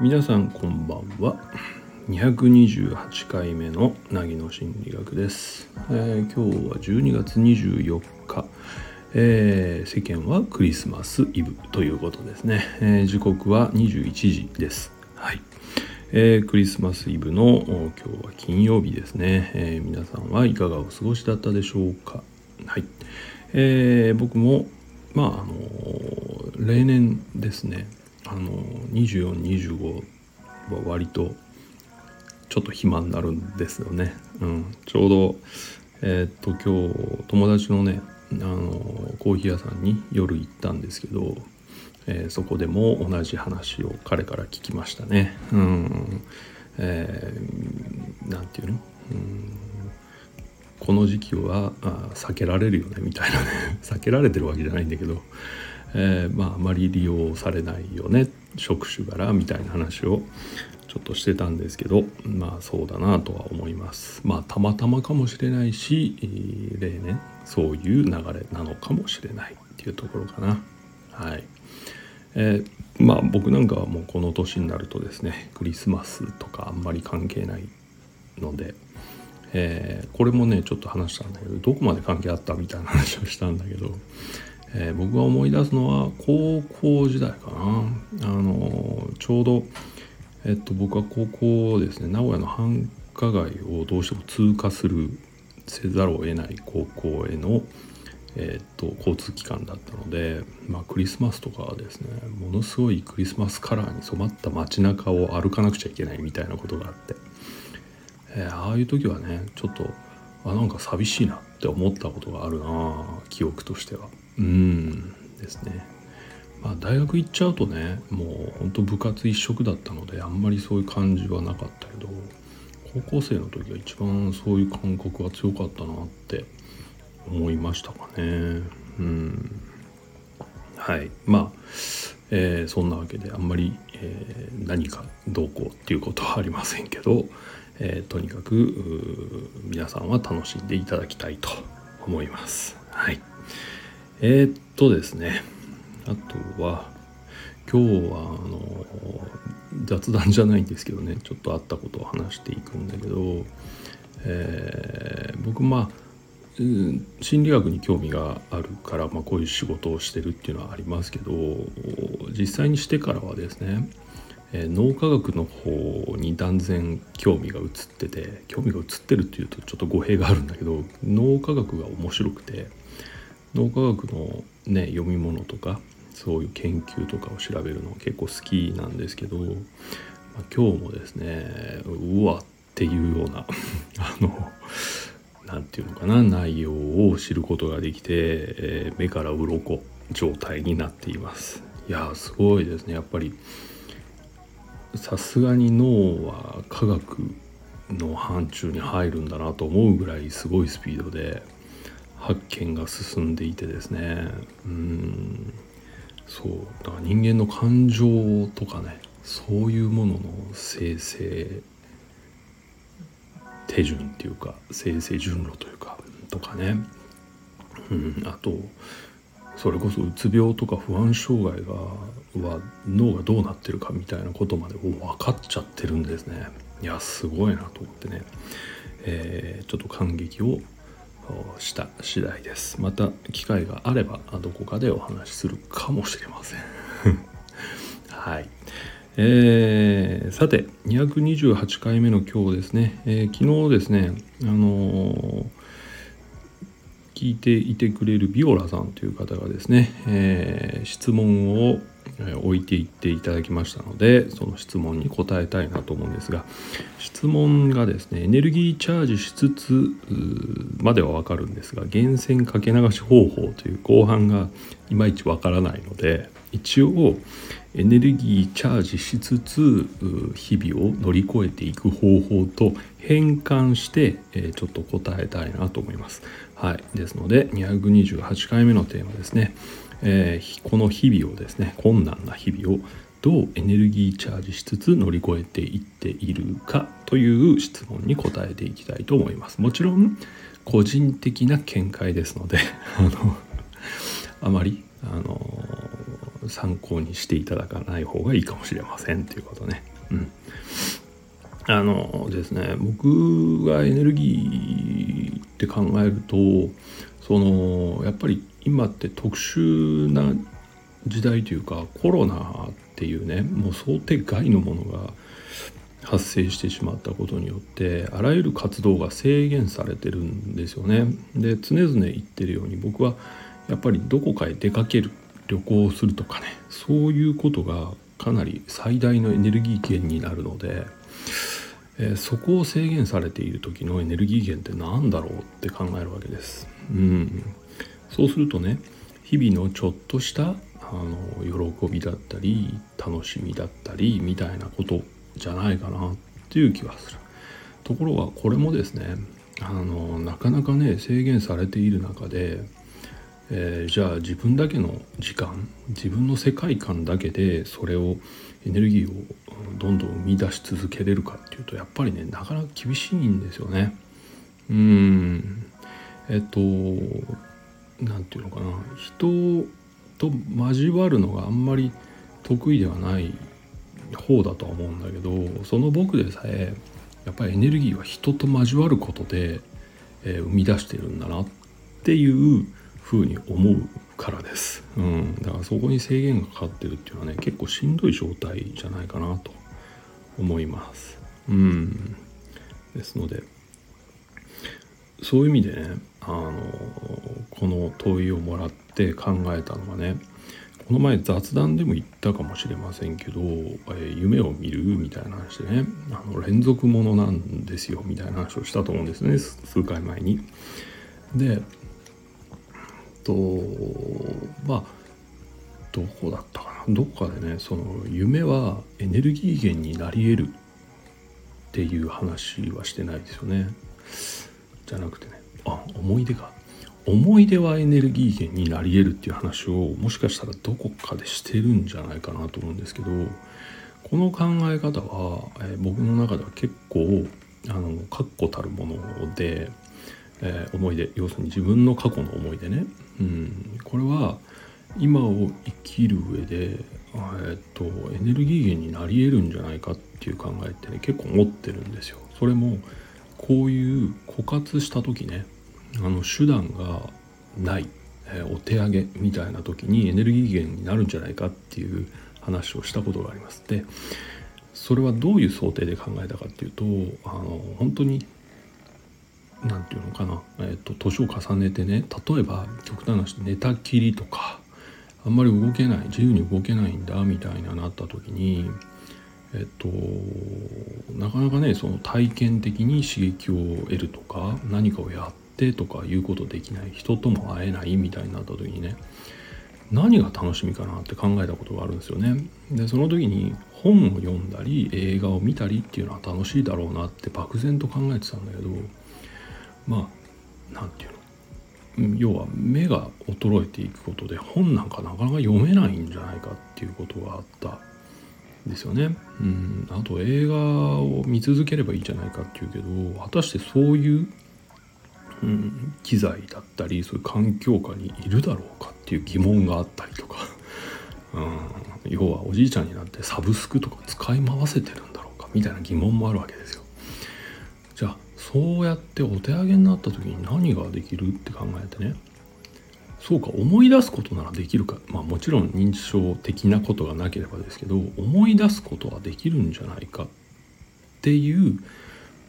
皆さんこんばんは。228回目の凪の心理学です、えー、今日は12月24日、えー、世間はクリスマスイブということですね、えー、時刻は21時です。はい、えー、クリスマスイブの今日は金曜日ですね、え皆さんはいかがお過ごしだったでしょうか。はい、え僕もまああの例年ですねあの2425は割とちょっと暇になるんですよね。うん、ちょうどえー、っと今日友達のねあのコーヒー屋さんに夜行ったんですけど、えー、そこでも同じ話を彼から聞きましたね。うん、えー、ていうの、うん、この時期はあ避けられるよねみたいなね。避けられてるわけじゃないんだけど、えー、まああまり利用されないよね。職種柄みたいな話をちょっとしてたんですけど。まあそうだなとは思います。まあたまたまかもしれないし例年そういう流れなのかもしれないっていうところかな。はい。えー、まあ僕なんかはもうこの年になるとですねクリスマスとかあんまり関係ないので、えー、これもねちょっと話したんだけどどこまで関係あったみたいな話をしたんだけどえー、僕が思い出すのは高校時代かな。あのちょうど、えっと、僕は高校ですね名古屋の繁華街をどうしても通過するせざるを得ない高校への、えっと、交通機関だったので、まあ、クリスマスとかはですねものすごいクリスマスカラーに染まった街中を歩かなくちゃいけないみたいなことがあって、えー、ああいう時はねちょっとあなんか寂しいなって思ったことがあるな記憶としては。うんですね。まあ、大学行っちゃうとねもうほんと部活一色だったのであんまりそういう感じはなかったけど高校生の時は一番そういう感覚は強かったなって思いましたかね。うんはいまあ、えー、そんなわけであんまり、えー、何かどうこうっていうことはありませんけど、えー、とにかく皆さんは楽しんでいただきたいと思います。はい。えー、っとですね。あとは今日はあの雑談じゃないんですけどね。ちょっとあったことを話していくんだけど、えー、僕まあ心理学に興味があるから、まあ、こういう仕事をしてるっていうのはありますけど実際にしてからはですね、えー、脳科学の方に断然興味が移ってて興味が移ってるっていうとちょっと語弊があるんだけど脳科学が面白くて脳科学のね読み物とかそういう研究とかを調べるの結構好きなんですけど、まあ、今日もですねうわっていうような あの何て言うのかな内容を知ることができて、えー、目から鱗状態になっています。いやすごいですねやっぱり。さすがに脳は科学の範疇に入るんだなと思うぐらいすごいスピードで発見が進んでいてですね。うん。そう。だから人間の感情とかねそういうものの生成手順っていうか生成順路というかとかね、うん、あとそれこそうつ病とか不安障害がは脳がどうなってるかみたいなことまで分かっちゃってるんですね。いやすごいなと思ってね、えー、ちょっと感激をした次第です。また機会があればどこかでお話しするかもしれません。はい。えー、さて228回目の今日ですね、えー、昨日ですねあのー、聞いていてくれるビオラさんという方がですね、え質問を置いていっていただきましたのでその質問に答えたいなと思うんですが質問がですねエネルギーチャージしつつまでは分かるんですが源泉かけ流し方法という後半がいまいち分からないので一応エネルギーチャージしつつ日々を乗り越えていく方法と変換してちょっと答えたいなと思います。はい、ですので228回目のテーマですね。えー、この日々をですね困難な日々をどうエネルギーチャージしつつ乗り越えていっているかという質問に答えていきたいと思いますもちろん個人的な見解ですので あのあまりあの参考にしていただかない方がいいかもしれませんということね。うん、あのですね僕がエネルギーって考えるとそのやっぱり今って特殊な時代というかコロナっていうねもう想定外のものが発生してしまったことによってあらゆる活動が制限されてるんですよね。で常々言ってるように僕はやっぱりどこかへ出かける旅行するとかねそういうことがかなり最大のエネルギー源になるので、えー、そこを制限されている時のエネルギー源って何だろうって考えるわけです。うん、そうするとね日々のちょっとしたあの喜びだったり楽しみだったりみたいなことじゃないかなっていう気はする。ところがこれもですねあのなかなかね制限されている中で、えー、じゃあ自分だけの時間自分の世界観だけでそれをエネルギーをどんどん生み出し続けれるかっていうとやっぱりねなかなか厳しいんですよね。うんえっと何て言うのかな人と交わるのがあんまり得意ではない方だとは思うんだけどその僕でさえやっぱりエネルギーは人と交わることで、えー、生み出してるんだなっていうふうに思うからです、うん、だからそこに制限がかかってるっていうのはね結構しんどい状態じゃないかなと思います。うん。ですのでそういう意味でねあのこの問いをもらって考えたのはねこの前雑談でも言ったかもしれませんけど、えー、夢を見るみたいな話でねあの連続ものなんですよみたいな話をしたと思うんですね数回前に。でとまあどこだったかな？どこかでねその夢はエネルギー源になり得るっていう話はしてないですよね。じゃなくてねあ思い出か思い出はエネルギー源になり得るっていう話をもしかしたらどこかでしてるんじゃないかなと思うんですけどこの考え方は、え、僕の中では結構あの確固たるもので、えー、思い出要するに自分の過去の思い出ね、うん、これは今を生きる上で、えー、っとエネルギー源になり得るんじゃないかっていう考えってね結構持ってるんですよ。それもこういう枯渇した時ねあの手段がない、えー、お手上げみたいな時にエネルギー源になるんじゃないかっていう話をしたことがあります。でそれはどういう想定で考えたかっていうとあの本当に何て言うのかな、えーと、年を重ねてね例えば極端な話寝たきりとかあんまり動けない自由に動けないんだみたいになった時にえっとなかなかねその体験的に刺激を得るとか何かをやってってとかいうことできない人とも会えないみたいになった時にね何が楽しみかなって考えたことがあるんですよね。でその時に本を読んだり映画を見たりっていうのは楽しいだろうなって漠然と考えてたんだけどまあ何て言うの？要は目が衰えていくことで本なんかなかなか読めないんじゃないかっていうことがあったですよね。うん、あと映画を見続ければいいじゃないかっていうけど果たしてそういううん、機材だったりそういう環境下にいるだろうかっていう疑問があったりとか、うん、要はおじいちゃんになってサブスクとか使い回せてるんだろうかみたいな疑問もあるわけですよ。じゃあそうやってお手上げになった時に何ができるって考えてね。そうか思い出すことならできるか。まあもちろん認知症的なことがなければですけど思い出すことはできるんじゃないかっていう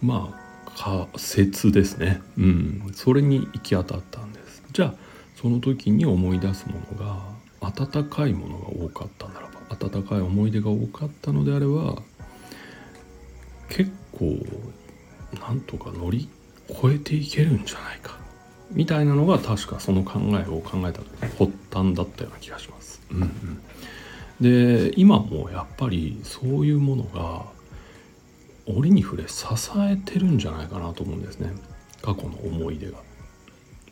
まあ仮説ですね。うん。それに行き当たったんです。じゃあその時に思い出すものが温かいものが多かったならば温かい思い出が多かったのであれば結構なんとか乗り越えていけるんじゃないか。みたいなのが確かその考えを考えた発端だったような気がします。うんうん、で今もやっぱりそういうものが折に触れ支えてるんじゃないかなと思うんですね。過去の思い出が、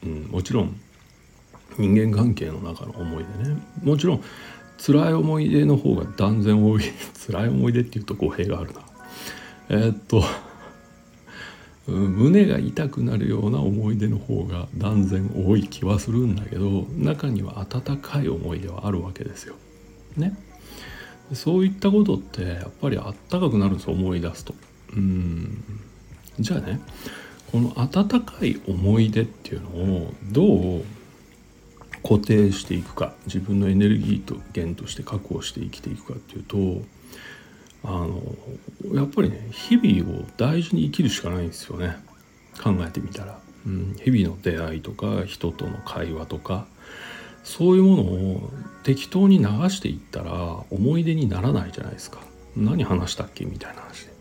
うん、もちろん人間関係の中の思い出ね。もちろん辛い思い出の方が断然多い。辛い思い出っていうと語弊があるな。えー、っと胸が痛くなるような思い出の方が断然多い気はするんだけど中には温かい思い出はあるわけですよ。ね。そういったことってやっぱりあったかくなるんです思い出すと。うんじゃあねこの温かい思い出っていうのをどう固定していくか自分のエネルギーと源として確保して生きていくかっていうとあのやっぱりね日々を大事に生きるしかないんですよね。考えてみたら、うん、日々の出会いとか人との会話とかそういうものを適当に流していったら思い出にならないじゃないですか。何話したっけみたいな話で。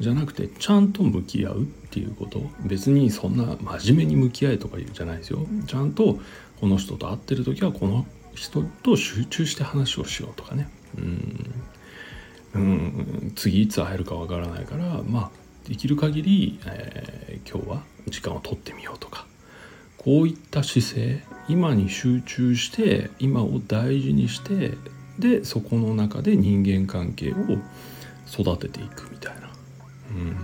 じゃなくてちゃんと向き合うっていうこと。別にそんな真面目に向き合えとか言うじゃないですよ。ちゃんとこの人と会ってる時はこの人と集中して話をしようとかね。うん。うん次いつ会えるかわからないからまあできる限り、えー、今日は時間を取ってみようとかこういった姿勢今に集中して今を大事にしてでそこの中で人間関係を育てていくみたいなうん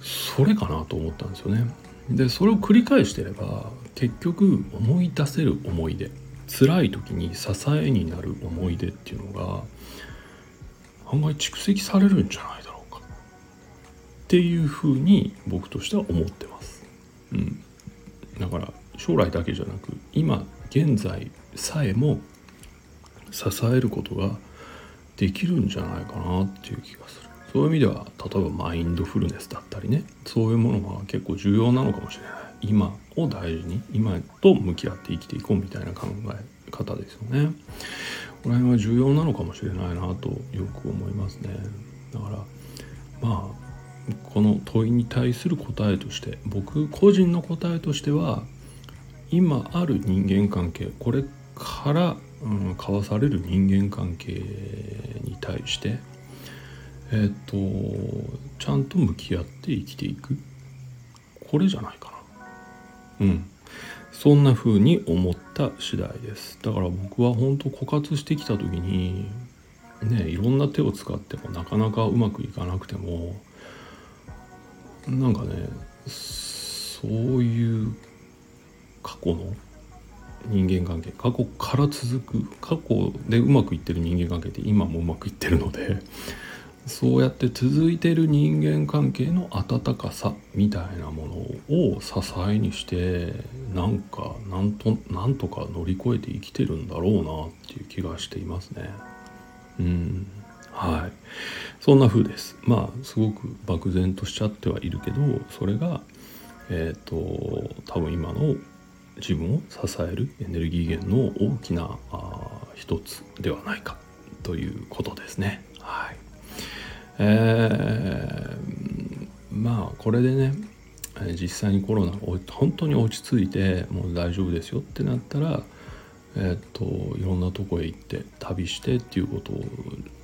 それかなと思ったんですよね。でそれを繰り返してれば結局思い出せる思い出辛い時に支えになる思い出っていうのが案外蓄積されるんじゃないだろうか。っていうふうに僕としては思ってます。うん、だから将来だけじゃなく今現在さえも支えることができるんじゃないかなっていう気がする。そういう意味では例えばマインドフルネスだったりね。そういうものが結構重要なのかもしれない。今を大事に今と向き合って生きていこうみたいな考え方ですよね。この辺は重要なのかもしれないなとよく思いますね。だからまあこの問いに対する答えとして僕個人の答えとしては今ある人間関係これから、うん、交わされる人間関係に対してえっ、とちゃんと向き合って生きていく。これじゃないかな。うん。そんな風に思った次第です。だから僕は本当枯渇してきた時にねいろんな手を使ってもなかなかうまくいかなくてもなんかねそういう過去の人間関係過去から続く過去でうまくいってる人間関係って今もうまくいってるのでそうやって続いてる人間関係の温かさみたいなものを支えにしてなんかなんとなんとか乗り越えて生きてるんだろうなっていう気がしていますね。うんはいそんな風ですまあすごく漠然としちゃってはいるけどそれがえっ、ー、と多分今の自分を支えるエネルギー源の大きなあ一つではないかということですね。はいえー、まあこれでね実際にコロナが本当に落ち着いてもう大丈夫ですよってなったら、え、っといろんなとこへ行って旅してっていうことを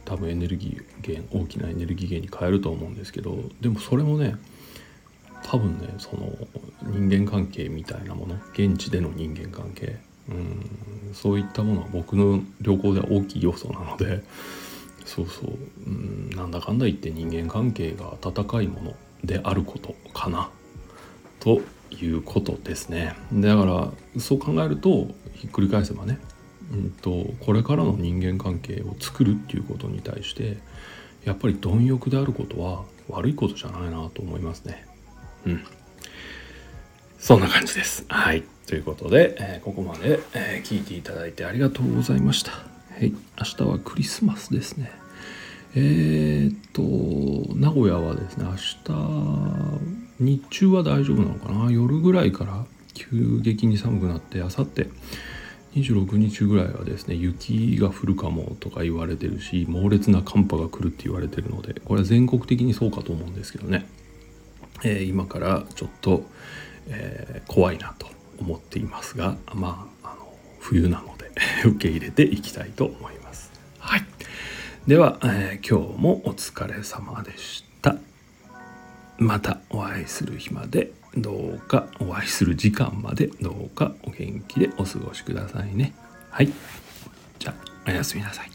多分エネルギー源大きなエネルギー源に変えると思うんですけどでもそれもね多分ねその人間関係みたいなもの現地での人間関係うんそういったものは僕の旅行では大きい要素なのでそうそううんなんだかんだ言って人間関係が温かいものであることかなということですねだからそう考えるとひっくり返せばね、うんと、これからの人間関係を作るっていうことに対してやっぱり貪欲であることは悪いことじゃないなと思いますね。うん。そんな感じです。はい。ということで、えー、ここまで、えー、聞いていただいてありがとうございました。はい。明日はクリスマスですね。えー、っと、名古屋はですね、明日、日中は大丈夫なのかな？夜ぐらいから急激に寒くなって、あさって26日ぐらいはですね、雪が降るかもとか言われてるし、猛烈な寒波が来るって言われてるので、これは全国的にそうかと思うんですけどね。えー、今からちょっと、えー、怖いなと思っていますがまああの冬なので 受け入れていきたいと思います。はい、では、えー、今日もお疲れ様でした。またお会いする日までどうかお会いする時間までどうかお元気でお過ごしくださいね。はい。じゃあおやすみなさい。